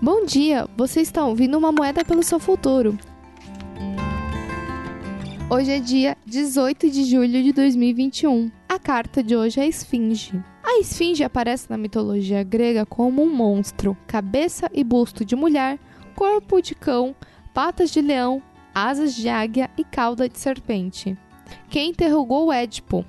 Bom dia, você está ouvindo uma moeda pelo seu futuro. Hoje é dia 18 de julho de 2021. A carta de hoje é a Esfinge. A Esfinge aparece na mitologia grega como um monstro, cabeça e busto de mulher, corpo de cão, patas de leão, asas de águia e cauda de serpente. Quem interrogou Édipo?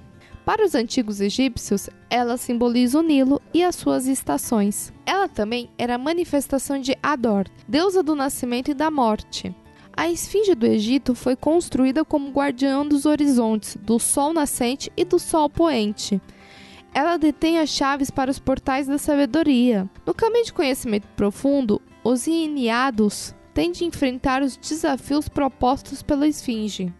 Para os antigos egípcios, ela simboliza o Nilo e as suas estações. Ela também era a manifestação de Ador, deusa do nascimento e da morte. A esfinge do Egito foi construída como guardiã dos horizontes, do sol nascente e do sol poente. Ela detém as chaves para os portais da sabedoria. No caminho de conhecimento profundo, os iniados têm de enfrentar os desafios propostos pela esfinge.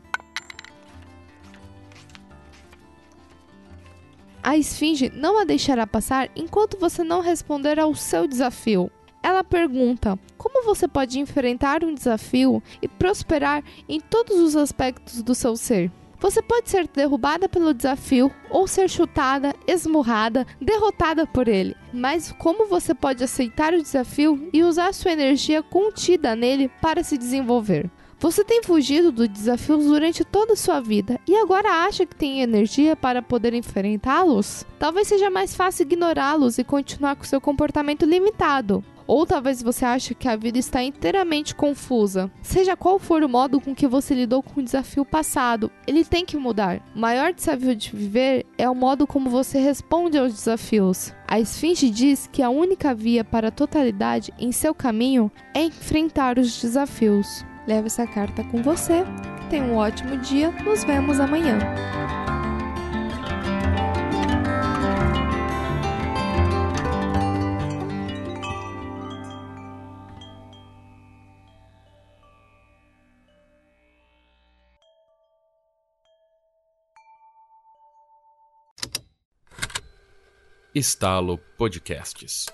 A esfinge não a deixará passar enquanto você não responder ao seu desafio. Ela pergunta: como você pode enfrentar um desafio e prosperar em todos os aspectos do seu ser? Você pode ser derrubada pelo desafio ou ser chutada, esmurrada, derrotada por ele. Mas como você pode aceitar o desafio e usar sua energia contida nele para se desenvolver? Você tem fugido dos desafios durante toda a sua vida e agora acha que tem energia para poder enfrentá-los? Talvez seja mais fácil ignorá-los e continuar com seu comportamento limitado. Ou talvez você ache que a vida está inteiramente confusa. Seja qual for o modo com que você lidou com o desafio passado, ele tem que mudar. O maior desafio de viver é o modo como você responde aos desafios. A Esfinge diz que a única via para a totalidade em seu caminho é enfrentar os desafios. Leve essa carta com você. Tenha um ótimo dia. Nos vemos amanhã. Estalo Podcasts